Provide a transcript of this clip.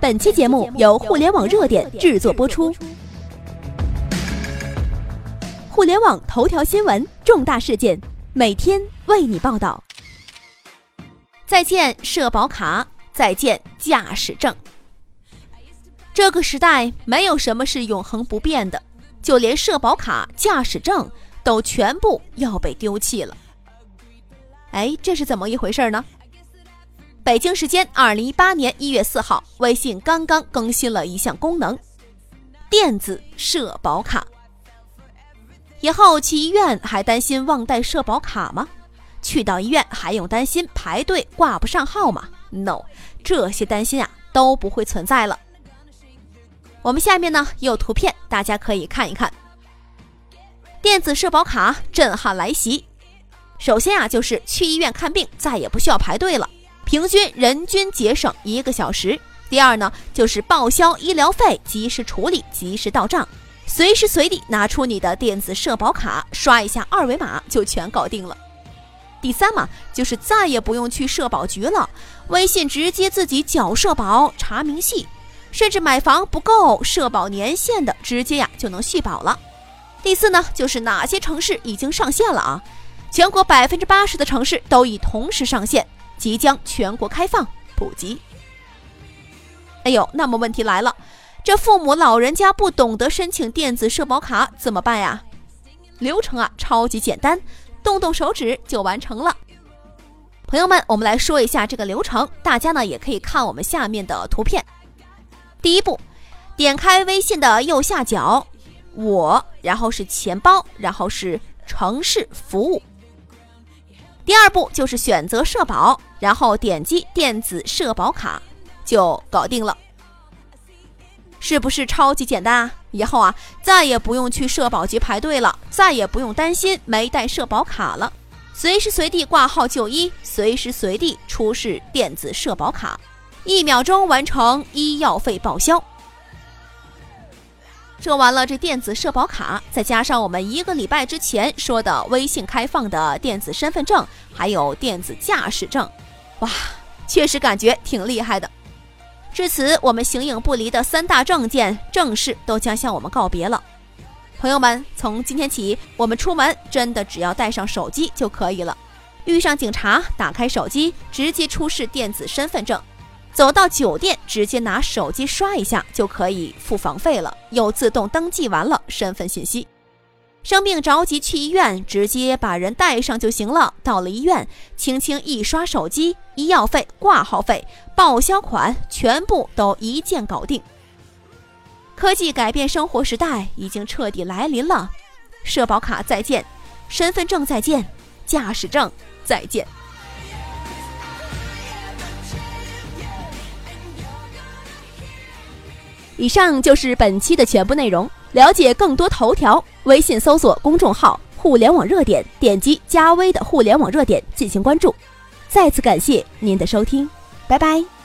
本期节目由互联网热点制作播出。互联网头条新闻，重大事件，每天为你报道。再见社保卡，再见驾驶证。这个时代没有什么是永恒不变的，就连社保卡、驾驶证都全部要被丢弃了。哎，这是怎么一回事呢？北京时间二零一八年一月四号，微信刚刚更新了一项功能——电子社保卡。以后去医院还担心忘带社保卡吗？去到医院还用担心排队挂不上号吗？No，这些担心啊都不会存在了。我们下面呢有图片，大家可以看一看。电子社保卡震撼来袭。首先啊，就是去医院看病再也不需要排队了。平均人均节省一个小时。第二呢，就是报销医疗费，及时处理，及时到账，随时随地拿出你的电子社保卡，刷一下二维码就全搞定了。第三嘛，就是再也不用去社保局了，微信直接自己缴社保、查明细，甚至买房不够社保年限的，直接呀就能续保了。第四呢，就是哪些城市已经上线了啊？全国百分之八十的城市都已同时上线。即将全国开放普及。哎呦，那么问题来了，这父母老人家不懂得申请电子社保卡怎么办呀？流程啊超级简单，动动手指就完成了。朋友们，我们来说一下这个流程，大家呢也可以看我们下面的图片。第一步，点开微信的右下角，我，然后是钱包，然后是城市服务。第二步就是选择社保，然后点击电子社保卡就搞定了，是不是超级简单啊？以后啊再也不用去社保局排队了，再也不用担心没带社保卡了，随时随地挂号就医，随时随地出示电子社保卡，一秒钟完成医药费报销。说完了这电子社保卡，再加上我们一个礼拜之前说的微信开放的电子身份证，还有电子驾驶证，哇，确实感觉挺厉害的。至此，我们形影不离的三大证件正式都将向我们告别了。朋友们，从今天起，我们出门真的只要带上手机就可以了。遇上警察，打开手机，直接出示电子身份证。走到酒店，直接拿手机刷一下就可以付房费了，又自动登记完了身份信息。生病着急去医院，直接把人带上就行了。到了医院，轻轻一刷手机，医药费、挂号费、报销款全部都一键搞定。科技改变生活时代已经彻底来临了，社保卡再见，身份证再见，驾驶证再见。以上就是本期的全部内容。了解更多头条，微信搜索公众号“互联网热点”，点击加微的“互联网热点”进行关注。再次感谢您的收听，拜拜。